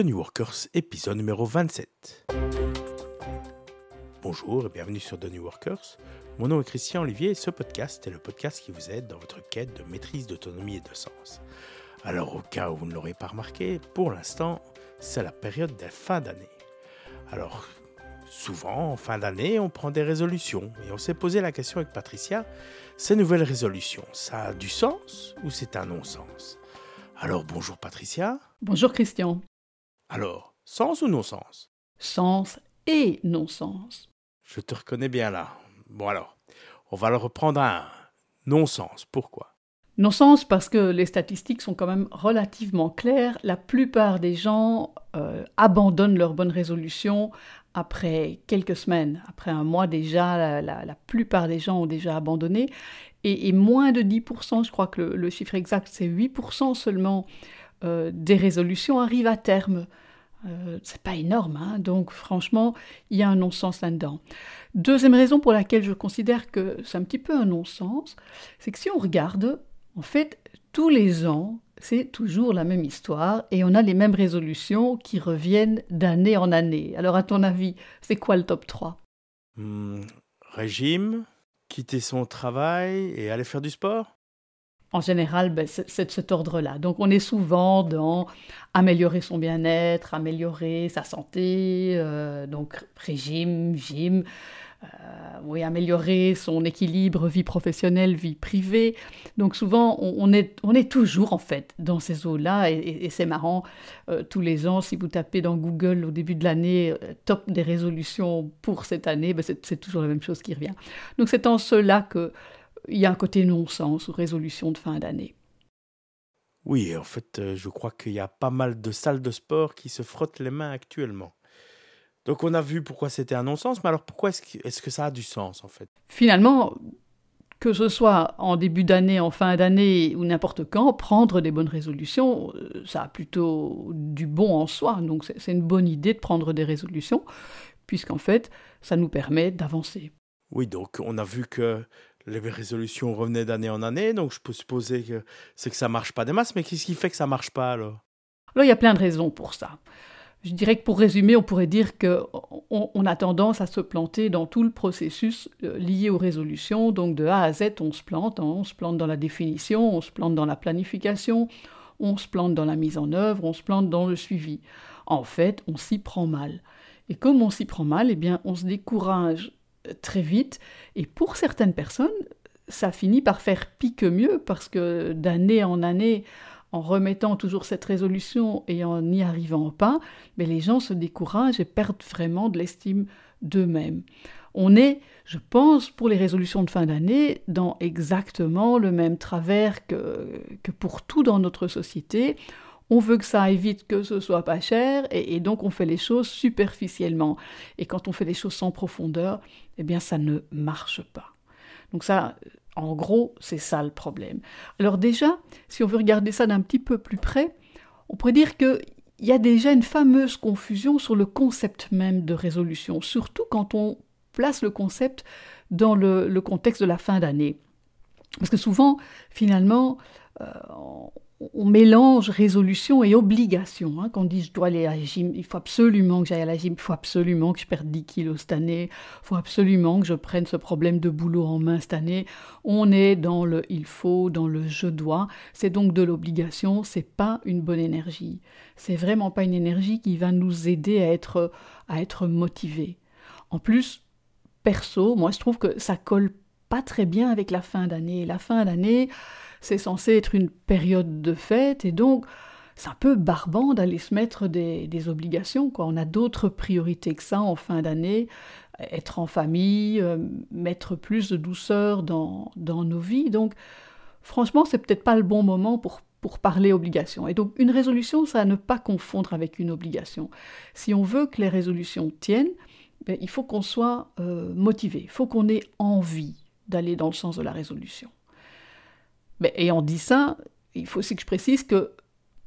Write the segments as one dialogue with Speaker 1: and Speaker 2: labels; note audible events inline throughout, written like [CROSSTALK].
Speaker 1: New Workers, épisode numéro 27. Bonjour et bienvenue sur The New Workers. Mon nom est Christian Olivier et ce podcast est le podcast qui vous aide dans votre quête de maîtrise d'autonomie et de sens. Alors au cas où vous ne l'aurez pas remarqué, pour l'instant, c'est la période des fins d'année. Alors, souvent, en fin d'année, on prend des résolutions et on s'est posé la question avec Patricia, ces nouvelles résolutions, ça a du sens ou c'est un non-sens? Alors bonjour Patricia.
Speaker 2: Bonjour Christian.
Speaker 1: Alors, sens ou non-sens?
Speaker 2: Sens et non-sens.
Speaker 1: Je te reconnais bien là. Bon alors, on va le reprendre à un. Non-sens. Pourquoi?
Speaker 2: Non-sens parce que les statistiques sont quand même relativement claires. La plupart des gens euh, abandonnent leurs bonnes résolutions après quelques semaines. Après un mois déjà, la, plupart des gens ont déjà abandonné. Et, moins de 10%, je crois que le, chiffre exact c'est 8% seulement euh, des résolutions arrivent à terme. Euh, c'est pas énorme, hein. donc franchement, il y a un non-sens là-dedans. Deuxième raison pour laquelle je considère que c'est un petit peu un non-sens, c'est que si on regarde, en fait, tous les ans, c'est toujours la même histoire et on a les mêmes résolutions qui reviennent d'année en année. Alors, à ton avis, c'est quoi le top 3
Speaker 1: hmm, Régime, quitter son travail et aller faire du sport?
Speaker 2: En général, ben, c'est de cet ordre-là. Donc on est souvent dans améliorer son bien-être, améliorer sa santé, euh, donc régime, gym, euh, oui, améliorer son équilibre vie professionnelle, vie privée. Donc souvent, on, est, on est toujours en fait dans ces eaux-là et, c'est marrant, euh, tous les ans, si vous tapez dans Google au début de l'année, top des résolutions pour cette année, ben, c'est toujours la même chose qui revient. Donc c'est en cela que il y a un côté non-sens ou résolution de fin d'année.
Speaker 1: Oui, en fait, euh, je crois qu'il y a pas mal de salles de sport qui se frottent les mains actuellement. Donc on a vu pourquoi c'était un non-sens, mais alors pourquoi est-ce que, est que, ça a du sens en fait?
Speaker 2: Finalement, que ce soit en début d'année, en fin d'année ou n'importe quand, prendre des bonnes résolutions, euh, ça a plutôt du bon en soi. Donc c'est une bonne idée de prendre des résolutions, puisqu'en fait, ça nous permet d'avancer.
Speaker 1: Oui, donc on a vu que les résolutions revenaient d'année en année, donc je peux supposer que c'est que ça marche pas des masses, mais qu'est-ce qui fait que ça marche pas alors?
Speaker 2: Alors il y a plein de raisons pour ça. Je dirais que pour résumer, on pourrait dire qu'on on a tendance à se planter dans tout le processus euh, lié aux résolutions. Donc de A à Z, on se plante. Hein. On se plante dans la définition, on se plante dans la planification, on se plante dans la mise en œuvre, on se plante dans le suivi. En fait, on s'y prend mal. Et comme on s'y prend mal, eh bien, on se décourage très vite. Et pour certaines personnes, ça finit par faire pique mieux parce que d'année en année, en remettant toujours cette résolution et en n'y arrivant pas, mais les gens se découragent et perdent vraiment de l'estime d'eux-mêmes. On est, je pense, pour les résolutions de fin d'année, dans exactement le même travers que, que pour tout dans notre société on veut que ça aille vite, que ce soit pas cher, et, donc on fait les choses superficiellement. Et quand on fait les choses sans profondeur, eh bien ça ne marche pas. Donc ça, en gros, c'est ça le problème. Alors déjà, si on veut regarder ça d'un petit peu plus près, on pourrait dire qu'il y a déjà une fameuse confusion sur le concept même de résolution, surtout quand on place le concept dans le, contexte de la fin d'année. Parce que souvent, finalement, euh, on mélange résolution et obligation. Hein. Quand on dit je dois aller à la gym, il faut absolument que j'aille à la gym, il faut absolument que je perde 10 kilos cette année, il faut absolument que je prenne ce problème de boulot en main cette année. On est dans le il faut, dans le je dois. C'est donc de l'obligation, c'est pas une bonne énergie. C'est vraiment pas une énergie qui va nous aider à être, à être motivé. En plus, perso, moi je trouve que ça colle pas très bien avec la fin d'année. La fin d'année, c'est censé être une période de fête, et donc c'est un peu barbant d'aller se mettre des, obligations. On a d'autres priorités que ça en fin d'année, être en famille, euh, mettre plus de douceur dans, nos vies. Donc franchement, c'est peut-être pas le bon moment pour, pour parler obligation. Et donc une résolution, ça à ne pas confondre avec une obligation. Si on veut que les résolutions tiennent, ben, il faut qu'on soit euh, motivé, il faut qu'on ait envie d'aller dans le sens de la résolution. Mais ayant dit ça, il faut aussi que je précise que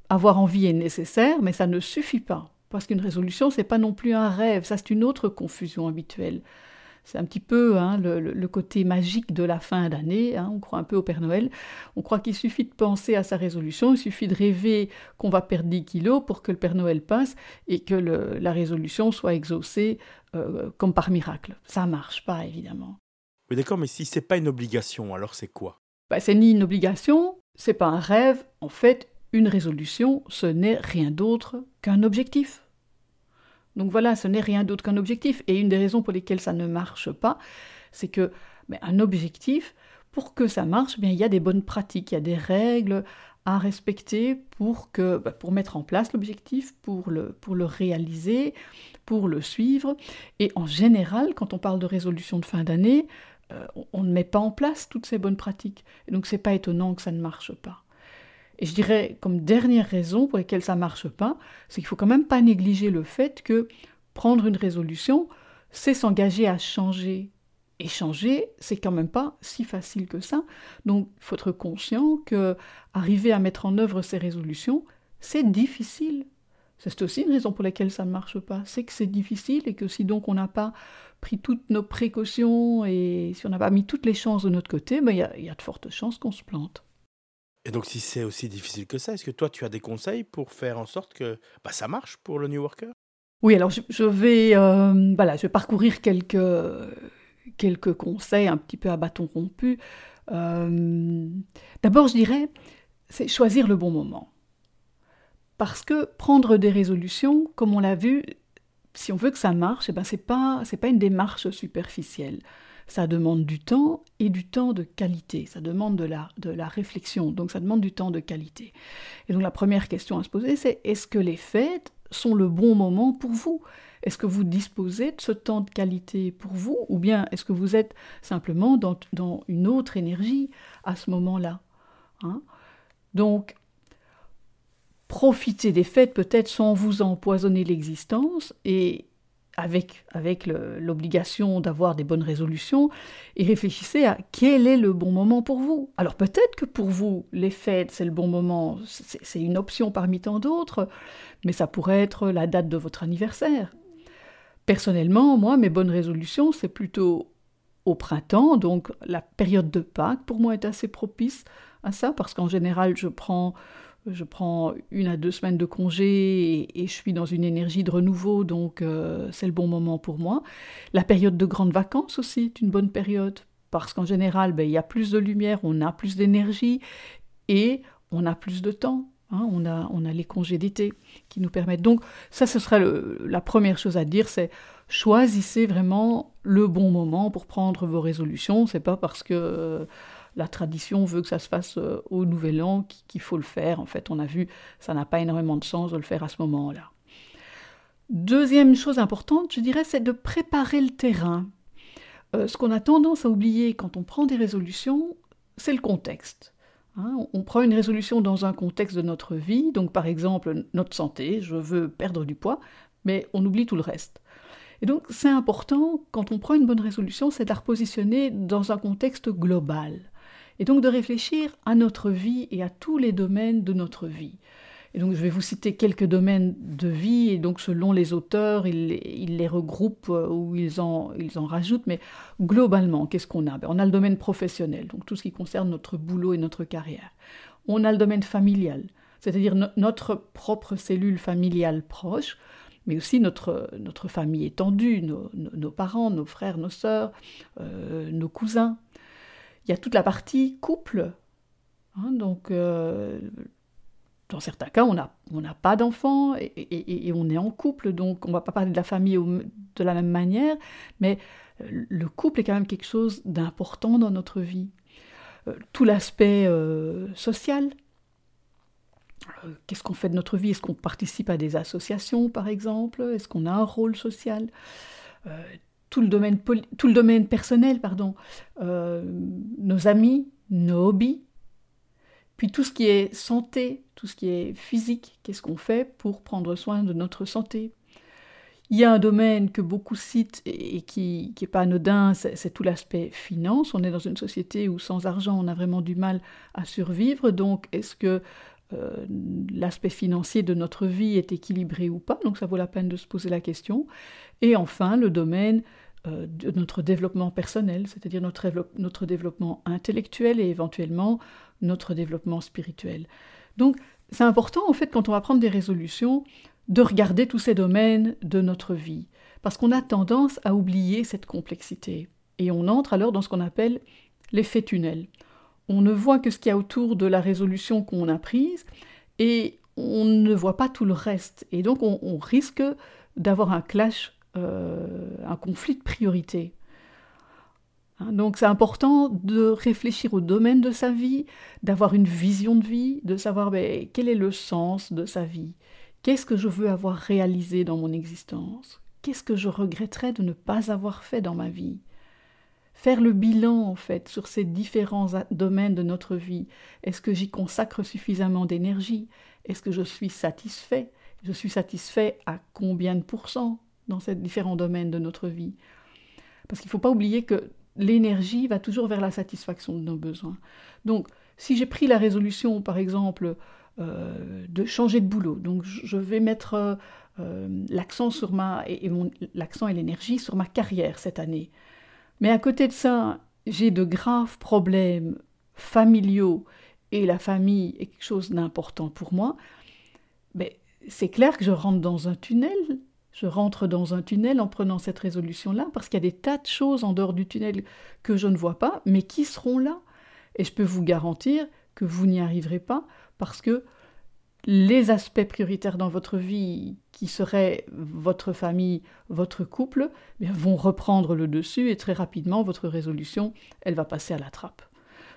Speaker 2: avoir envie est nécessaire, mais ça ne suffit pas. Parce qu'une résolution, c'est pas non plus un rêve. Ça, c'est une autre confusion habituelle. C'est un petit peu hein, le, côté magique de la fin d'année. Hein. on croit un peu au Père Noël. On croit qu'il suffit de penser à sa résolution, il suffit de rêver qu'on va perdre 10 kilos pour que le Père Noël passe et que la résolution soit exaucée euh, comme par miracle. Ça marche pas, évidemment.
Speaker 1: Oui, d'accord, mais si c'est pas une obligation, alors c'est quoi?
Speaker 2: Bah, C'est ni une obligation, c'est pas un rêve. En fait, une résolution, ce n'est rien d'autre qu'un objectif. Donc voilà, ce n'est rien d'autre qu'un objectif. Et une des raisons pour lesquelles ça ne marche pas, c'est que mais un objectif, pour que ça marche, bien, il y a des bonnes pratiques, il y a des règles à respecter pour, que, bah, pour mettre en place l'objectif, pour le, pour le réaliser, pour le suivre. Et en général, quand on parle de résolution de fin d'année, euh, on ne met pas en place toutes ces bonnes pratiques. Et donc c'est pas étonnant que ça ne marche pas. Et je dirais, comme dernière raison pour laquelle ça marche pas, c'est qu'il faut quand même pas négliger le fait que prendre une résolution, c'est s'engager à changer. Et changer, c'est quand même pas si facile que ça. Donc, il faut être conscient que arriver à mettre en œuvre ces résolutions, c'est difficile. C'est aussi une raison pour laquelle ça ne marche pas. C'est que c'est difficile et que si donc on n'a pas pris toutes nos précautions et si on n'a pas mis toutes les chances de notre côté, ben, il y, y a de fortes chances qu'on se plante.
Speaker 1: Et donc, si c'est aussi difficile que ça, est-ce que toi, tu as des conseils pour faire en sorte que bah, ça marche pour le New Worker?
Speaker 2: Oui, alors je, vais, euh, voilà, je vais parcourir quelques, quelques conseils un petit peu à bâton rompu. Euh, d'abord, je dirais, c'est choisir le bon moment. Parce que prendre des résolutions, comme on l'a vu, si on veut que ça marche, eh ben c'est pas pas une démarche superficielle. Ça demande du temps et du temps de qualité, ça demande de la, de la réflexion, donc ça demande du temps de qualité. Et donc la première question à se poser, c'est est-ce que les fêtes sont le bon moment pour vous? Est-ce que vous disposez de ce temps de qualité pour vous? Ou bien est-ce que vous êtes simplement dans, dans une autre énergie à ce moment-là hein? Donc, profitez des fêtes peut-être sans vous empoisonner l'existence et avec, avec l'obligation d'avoir des bonnes résolutions et réfléchissez à quel est le bon moment pour vous. Alors peut-être que pour vous, les fêtes, c'est le bon moment, c'est une option parmi tant d'autres, mais ça pourrait être la date de votre anniversaire. Personnellement, moi, mes bonnes résolutions, c'est plutôt au printemps, donc la période de Pâques pour moi est assez propice à ça, parce qu'en général, je prends je prends une à deux semaines de congé et, je suis dans une énergie de renouveau, donc euh, c'est le bon moment pour moi. La période de grandes vacances aussi est une bonne période, parce qu'en général, ben, il y a plus de lumière, on a plus d'énergie et on a plus de temps. Hein. on, a, on a les congés d'été qui nous permettent. Donc ça, ce sera la première chose à dire, c'est choisissez vraiment le bon moment pour prendre vos résolutions. C'est pas parce que la tradition veut que ça se fasse euh, au Nouvel An, qu'il faut le faire. En fait, on a vu, ça n'a pas énormément de sens de le faire à ce moment-là. Deuxième chose importante, je dirais, c'est de préparer le terrain. Euh, ce qu'on a tendance à oublier quand on prend des résolutions, c'est le contexte. Hein. on prend une résolution dans un contexte de notre vie, donc par exemple notre santé, je veux perdre du poids, mais on oublie tout le reste. Et donc c'est important, quand on prend une bonne résolution, c'est de la repositionner dans un contexte global et donc de réfléchir à notre vie et à tous les domaines de notre vie. Et donc je vais vous citer quelques domaines de vie, et donc selon les auteurs, ils, les regroupent euh, ou ils en, rajoutent, mais globalement, qu'est-ce qu'on a? Ben, On a le domaine professionnel, donc tout ce qui concerne notre boulot et notre carrière. On a le domaine familial, c'est-à-dire notre propre cellule familiale proche, mais aussi notre, famille étendue, nos, nos, parents, nos frères, nos sœurs, euh, nos cousins, il y a toute la partie couple. Hein, donc, euh, dans certains cas, on n'a pas d'enfants et, on est en couple, donc on ne va pas parler de la famille de la même manière, mais le couple est quand même quelque chose d'important dans notre vie. Euh, tout l'aspect euh, social. Qu'est-ce qu'on fait de notre vie? Est-ce qu'on participe à des associations, par exemple? Est-ce qu'on a un rôle social? Tout le domaine, tout le domaine personnel, pardon, euh, nos amis, nos hobbies, puis tout ce qui est santé, tout ce qui est physique, qu'est-ce qu'on fait pour prendre soin de notre santé. Il y a un domaine que beaucoup citent et qui n'est pas anodin, c'est tout l'aspect finance. On est dans une société où sans argent, on a vraiment du mal à survivre. Donc, est-ce que euh, l'aspect financier de notre vie est équilibré ou pas? Donc, ça vaut la peine de se poser la question. Et enfin, le domaine de notre développement personnel, c'est-à-dire notre, notre développement intellectuel et éventuellement notre développement spirituel. Donc c'est important en fait quand on va prendre des résolutions de regarder tous ces domaines de notre vie, parce qu'on a tendance à oublier cette complexité. Et on entre alors dans ce qu'on appelle l'effet tunnel. On ne voit que ce qu'il y a autour de la résolution qu'on a prise et on ne voit pas tout le reste. Et donc on, risque d'avoir un clash, euh, un conflit de priorité. Hein, donc c'est important de réfléchir au domaine de sa vie, d'avoir une vision de vie, de savoir ben, quel est le sens de sa vie, qu'est-ce que je veux avoir réalisé dans mon existence, qu'est-ce que je regretterais de ne pas avoir fait dans ma vie? Faire le bilan en fait sur ces différents domaines de notre vie. Est-ce que j'y consacre suffisamment d'énergie? Est-ce que je suis satisfait? Je suis satisfait à combien de pourcents? Dans ces différents domaines de notre vie Parce qu'il ne faut pas oublier que l'énergie va toujours vers la satisfaction de nos besoins. Donc, si j'ai pris la résolution, par exemple, euh, de changer de boulot, donc je vais mettre euh, l'accent sur ma et, l'accent et l'énergie sur ma carrière cette année. Mais à côté de ça, j'ai de graves problèmes familiaux et la famille est quelque chose d'important pour moi. Mais c'est clair que je rentre dans un tunnel je rentre dans un tunnel en prenant cette résolution-là, parce qu'il y a des tas de choses en dehors du tunnel que je ne vois pas, mais qui seront là. Et je peux vous garantir que vous n'y arriverez pas, parce que les aspects prioritaires dans votre vie, qui seraient votre famille, votre couple, eh vont reprendre le dessus et très rapidement, votre résolution, elle va passer à la trappe.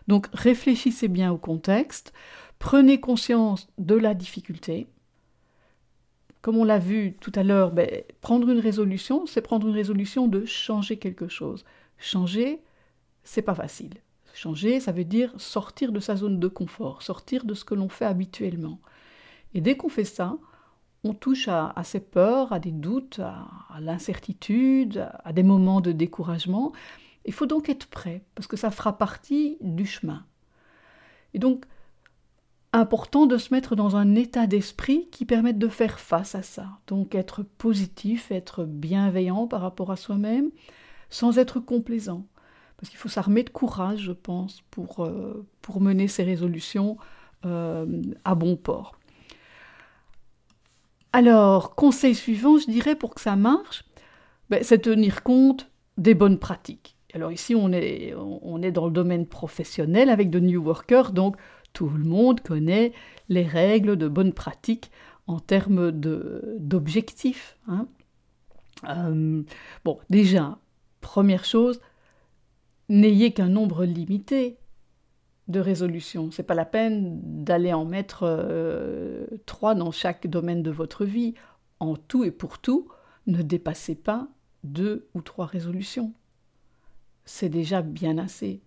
Speaker 2: Donc réfléchissez bien au contexte, prenez conscience de la difficulté, comme on l'a vu tout à l'heure, ben, prendre une résolution, c'est prendre une résolution de changer quelque chose. Changer, c'est pas facile. Changer, ça veut dire sortir de sa zone de confort, sortir de ce que l'on fait habituellement. Et dès qu'on fait ça, on touche à, ses peurs, à des doutes, à l'incertitude, à des moments de découragement. Il faut donc être prêt, parce que ça fera partie du chemin. Et donc, important de se mettre dans un état d'esprit qui permette de faire face à ça. Donc être positif, être bienveillant par rapport à soi-même, sans être complaisant. Parce qu'il faut s'armer de courage, je pense, pour, euh, pour mener ces résolutions euh, à bon port. Alors, conseil suivant, je dirais, pour que ça marche, ben, c'est tenir compte des bonnes pratiques. Alors ici, on est, on est dans le domaine professionnel avec de New Workers, donc tout le monde connaît les règles de bonne pratique en termes d'objectifs. Hein. Euh, bon, déjà, première chose, n'ayez qu'un nombre limité de résolutions. C'est pas la peine d'aller en mettre euh, trois dans chaque domaine de votre vie. En tout et pour tout, ne dépassez pas deux ou trois résolutions. C'est déjà bien assez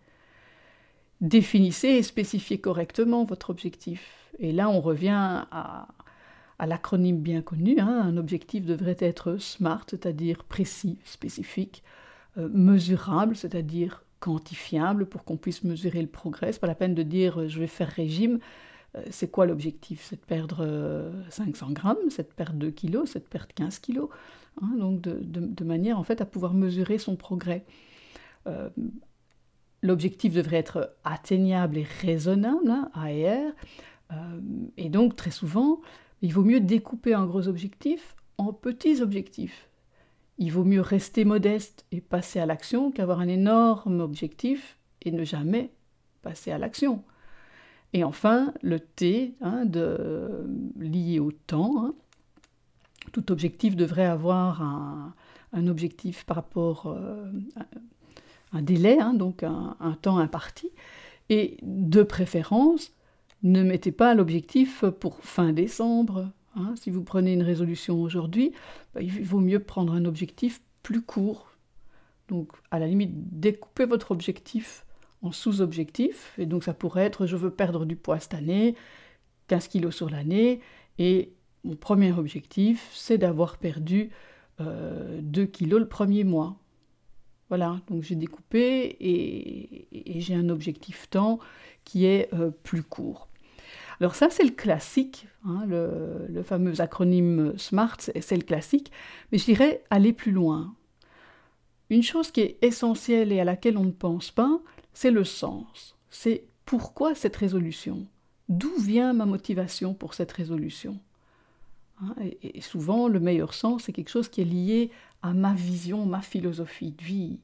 Speaker 2: définissez et spécifiez correctement votre objectif. Et là, on revient à, l'acronyme bien connu. Hein. Un objectif devrait être SMART, c'est-à-dire précis, spécifique, euh, mesurable, c'est-à-dire quantifiable pour qu'on puisse mesurer le progrès. n'est pas la peine de dire euh, je vais faire régime. Euh, c'est quoi l'objectif? C'est de perdre 500 grammes, c'est de perdre 2 kilos, c'est de perdre 15 kilos. Hein. donc de, manière en fait à pouvoir mesurer son progrès l'objectif devrait être atteignable et raisonnable, hein, A et R. Euh, et donc, très souvent, il vaut mieux découper un gros objectif en petits objectifs. Il vaut mieux rester modeste et passer à l'action qu'avoir un énorme objectif et ne jamais passer à l'action. Et enfin, le T, hein, de, lié au temps. Hein. Tout objectif devrait avoir un, objectif par rapport euh, un délai, hein, donc un, temps imparti, et de préférence, ne mettez pas l'objectif pour fin décembre. Hein. Si vous prenez une résolution aujourd'hui, bah, il vaut mieux prendre un objectif plus court. Donc, à la limite, découpez votre objectif en sous-objectifs. Et donc, ça pourrait être je veux perdre du poids cette année, 15 kilos sur l'année. Et mon premier objectif, c'est d'avoir perdu 2 euh, kilos le premier mois. Voilà, donc j'ai découpé et, j'ai un objectif temps qui est euh, plus court. Alors ça, c'est le classique, hein, le, fameux acronyme SMART, c'est le classique, mais je dirais aller plus loin. une chose qui est essentielle et à laquelle on ne pense pas, c'est le sens. C'est pourquoi cette résolution? D'où vient ma motivation pour cette résolution? Hein, et, souvent, le meilleur sens, c'est quelque chose qui est lié à ma vision, ma philosophie de vie.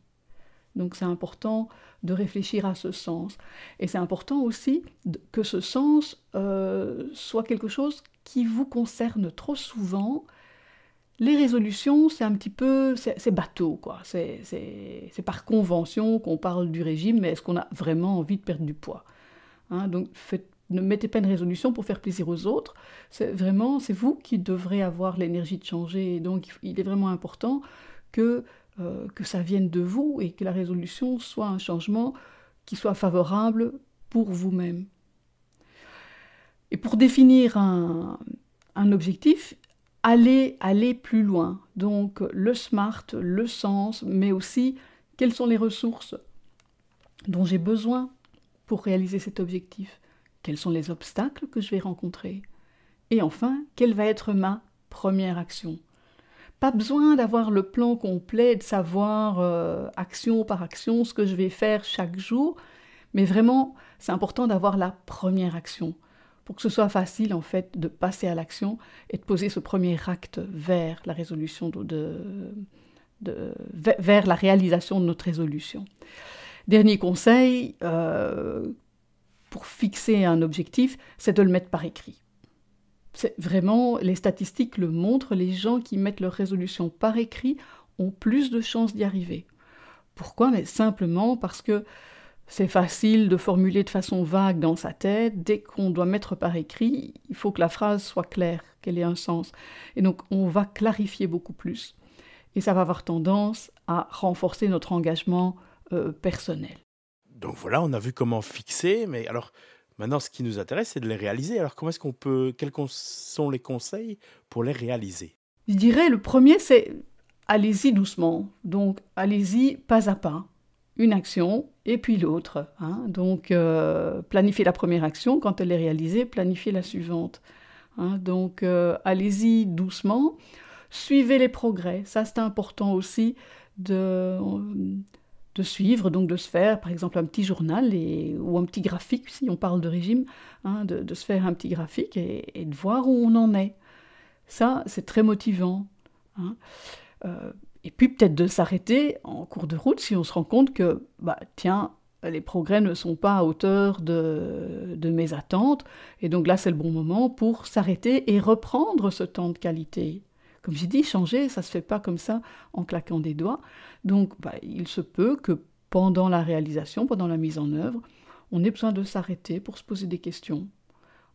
Speaker 2: Donc c'est important de réfléchir à ce sens. Et c'est important aussi que ce sens euh, soit quelque chose qui vous concerne trop souvent. Les résolutions, c'est un petit peu, c'est bateau, quoi. C'est par convention qu'on parle du régime, mais est-ce qu'on a vraiment envie de perdre du poids hein? Donc ne mettez pas une résolution pour faire plaisir aux autres. C'est vraiment, c'est vous qui devrez avoir l'énergie de changer. donc il est vraiment important que euh, que ça vienne de vous et que la résolution soit un changement qui soit favorable pour vous-même. Et pour définir un, objectif, allez, aller plus loin. Donc le SMART, le sens, mais aussi quelles sont les ressources dont j'ai besoin pour réaliser cet objectif. Quels sont les obstacles que je vais rencontrer. Et enfin, quelle va être ma première action? Pas besoin d'avoir le plan complet, de savoir euh, action par action ce que je vais faire chaque jour, mais vraiment, c'est important d'avoir la première action. Pour que ce soit facile en fait de passer à l'action et de poser ce premier acte vers la résolution de, vers la réalisation de notre résolution. Dernier conseil euh, pour fixer un objectif, c'est de le mettre par écrit. C'est vraiment, les statistiques le montrent, les gens qui mettent leur résolution par écrit ont plus de chances d'y arriver. Pourquoi? Mais simplement parce que c'est facile de formuler de façon vague dans sa tête. Dès qu'on doit mettre par écrit, il faut que la phrase soit claire, qu'elle ait un sens. Et donc on va clarifier beaucoup plus. Et ça va avoir tendance à renforcer notre engagement euh, personnel.
Speaker 1: Donc voilà, on a vu comment fixer, mais alors Maintenant, ce qui nous intéresse, c'est de les réaliser. Alors, comment est-ce qu'on peut, quels sont les conseils pour les réaliser?
Speaker 2: Je dirais, le premier, c'est allez-y doucement. Donc, allez-y pas à pas. Une action et puis l'autre. Hein. Donc, euh, planifiez la première action. Quand elle est réalisée, planifiez la suivante. Hein. Donc, euh, allez-y doucement. Suivez les progrès. Ça, c'est important aussi de de suivre, donc de se faire par exemple un petit journal ou un petit graphique, si on parle de régime, hein, de, se faire un petit graphique et, de voir où on en est. Ça, c'est très motivant. Hein. Euh, et puis peut-être de s'arrêter en cours de route si on se rend compte que, bah, tiens, les progrès ne sont pas à hauteur de, de mes attentes. Et donc là, c'est le bon moment pour s'arrêter et reprendre ce temps de qualité. Comme j'ai dit, changer, ça ne se fait pas comme ça en claquant des doigts. Donc, bah, il se peut que pendant la réalisation, pendant la mise en œuvre, on ait besoin de s'arrêter pour se poser des questions.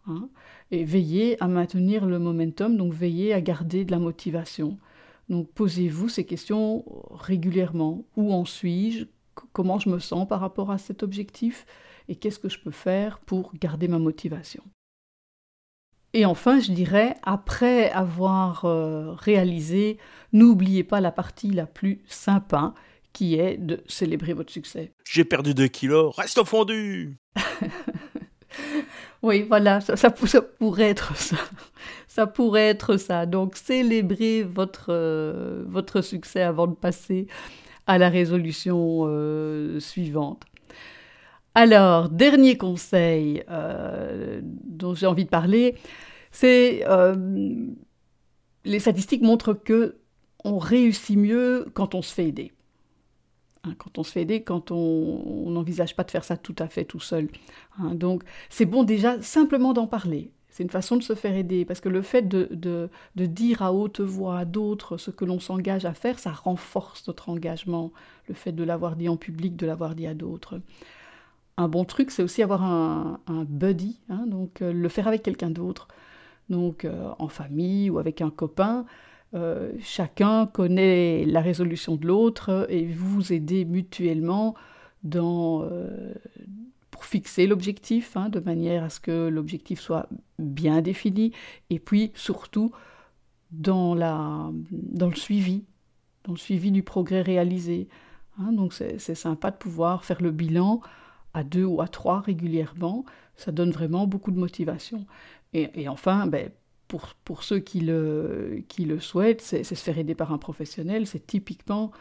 Speaker 2: Hein, et veiller à maintenir le momentum, donc veiller à garder de la motivation. Donc posez-vous ces questions régulièrement. Où en suis-je? Comment je me sens par rapport à cet objectif? Et qu'est-ce que je peux faire pour garder ma motivation? Et enfin, je dirais, après avoir euh, réalisé, n'oubliez pas la partie la plus sympa, qui est de célébrer votre succès.
Speaker 1: J'ai perdu 2 kilos, reste au fondu [LAUGHS]
Speaker 2: Oui, voilà, ça, pourrait être ça. Ça pourrait être ça. Donc, célébrez votre, euh, votre succès avant de passer à la résolution euh, suivante. Alors, dernier conseil euh, dont j'ai envie de parler, c'est euh, les statistiques montrent que on réussit mieux quand on se fait aider. Hein, quand on se fait aider, quand on n'envisage pas de faire ça tout à fait tout seul. Hein. donc, c'est bon déjà simplement d'en parler. C'est une façon de se faire aider, parce que le fait de, de dire à haute voix à d'autres ce que l'on s'engage à faire, ça renforce notre engagement, le fait de l'avoir dit en public, de l'avoir dit à d'autres un bon truc, c'est aussi avoir un, buddy, hein, donc euh, le faire avec quelqu'un d'autre, donc euh, en famille ou avec un copain. Euh, chacun connaît la résolution de l'autre et vous vous aidez mutuellement dans, pour fixer l'objectif, hein, de manière à ce que l'objectif soit bien défini, et puis surtout dans, la, dans le suivi, dans le suivi du progrès réalisé. Hein. donc c'est sympa de pouvoir faire le bilan à deux ou à trois régulièrement, ça donne vraiment beaucoup de motivation. Et, enfin, ben, pour, ceux qui le, qui le souhaitent, c'est se faire aider par un professionnel. C'est typiquement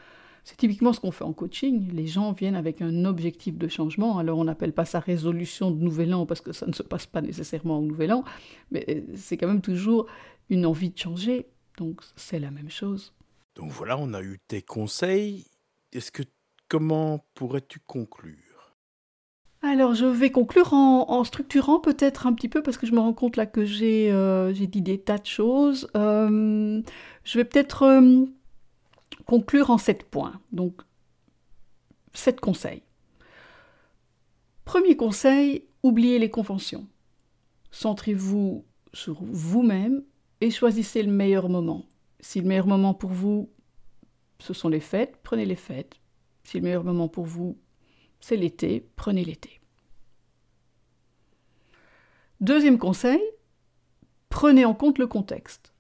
Speaker 2: typiquement ce qu'on fait en coaching. Les gens viennent avec un objectif de changement. Alors on n'appelle pas ça résolution de nouvel an parce que ça ne se passe pas nécessairement au nouvel an, mais euh, c'est quand même toujours une envie de changer. Donc c'est la même chose.
Speaker 1: Donc voilà, on a eu tes conseils. Est-ce que comment pourrais-tu conclure?
Speaker 2: Alors, je vais conclure en, structurant peut-être un petit peu, parce que je me rends compte là que j'ai euh, dit des tas de choses. Euh, je vais peut-être euh, conclure en sept points. Donc, sept conseils. Premier conseil, oubliez les conventions. Centrez-vous sur vous-même et choisissez le meilleur moment. Si le meilleur moment pour vous, ce sont les fêtes, prenez les fêtes. Si le meilleur moment pour vous, c'est l'été, prenez l'été. Deuxième conseil, prenez en compte le contexte.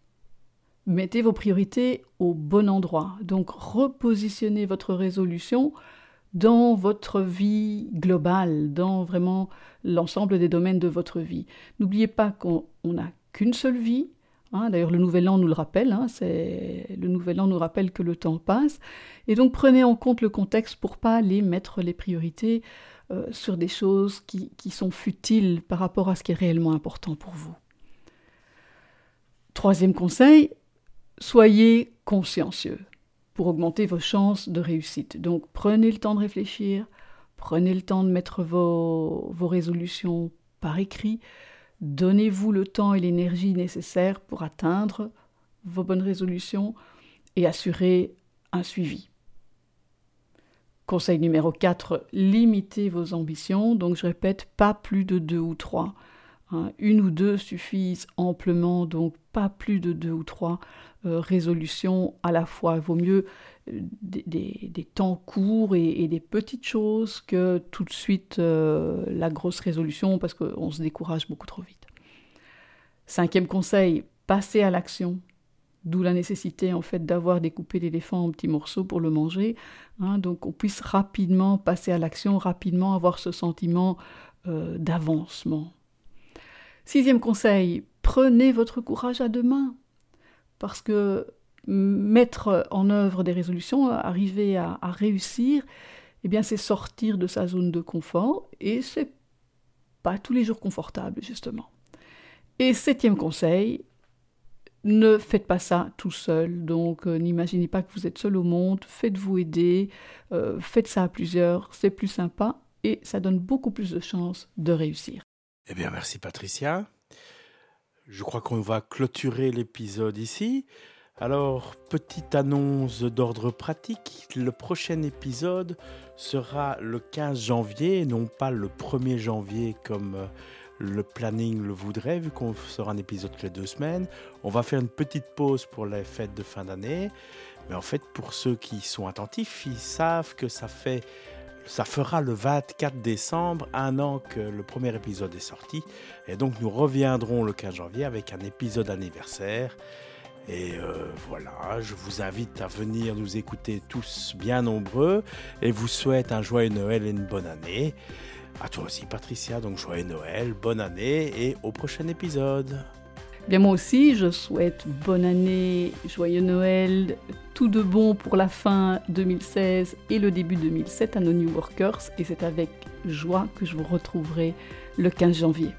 Speaker 2: Mettez vos priorités au bon endroit. Donc repositionnez votre résolution dans votre vie globale, dans vraiment l'ensemble des domaines de votre vie. N'oubliez pas qu'on n'a qu'une seule vie. Hein. D'ailleurs, le Nouvel An nous le rappelle. Hein. le Nouvel An nous rappelle que le temps passe. Et donc, prenez en compte le contexte pour pas aller mettre les priorités euh, sur des choses qui, sont futiles par rapport à ce qui est réellement important pour vous. Troisième conseil, soyez consciencieux pour augmenter vos chances de réussite. Donc prenez le temps de réfléchir, prenez le temps de mettre vos résolutions par écrit, donnez-vous le temps et l'énergie nécessaires pour atteindre vos bonnes résolutions et assurer un suivi. Conseil numéro 4, limitez vos ambitions. Donc je répète, pas plus de deux ou trois. Hein. une ou deux suffisent amplement, donc pas plus de deux ou trois euh, résolutions à la fois. Il vaut mieux euh, des, temps courts et, des petites choses que tout de suite euh, la grosse résolution parce qu'on se décourage beaucoup trop vite. Cinquième conseil, passez à l'action. D'où la nécessité en fait d'avoir découpé l'éléphant en petits morceaux pour le manger, hein, donc qu'on puisse rapidement passer à l'action, rapidement avoir ce sentiment d'avancement. Sixième conseil, prenez votre courage à deux mains. Parce que mettre en œuvre des résolutions, arriver à, réussir, eh bien c'est sortir de sa zone de confort et c'est pas tous les jours confortable justement. Et septième conseil, ne faites pas ça tout seul. Donc euh, n'imaginez pas que vous êtes seul au monde, faites-vous aider, euh, faites ça à plusieurs, c'est plus sympa et ça donne beaucoup plus de chances de réussir.
Speaker 1: Eh bien, merci Patricia. Je crois qu'on va clôturer l'épisode ici. Alors, petite annonce d'ordre pratique, le prochain épisode sera le 15 janvier, non pas le 1er janvier comme euh, le planning le voudrait, vu qu'on sera un épisode toutes les deux semaines. On va faire une petite pause pour les fêtes de fin d'année. Mais en fait, pour ceux qui sont attentifs, ils savent que ça fait ça fera le 24 décembre, un an que le premier épisode est sorti. Et donc nous reviendrons le 15 janvier avec un épisode anniversaire. Et euh, voilà, je vous invite à venir nous écouter tous bien nombreux et vous souhaite un joyeux Noël et une bonne année. À toi aussi Patricia, donc joyeux Noël, bonne année et au prochain épisode.
Speaker 2: Bien moi aussi, je souhaite bonne année, joyeux Noël, tout de bon pour la fin 2016 et le début 2007 à nos New Workers. Et c'est avec joie que je vous retrouverai le 15 janvier.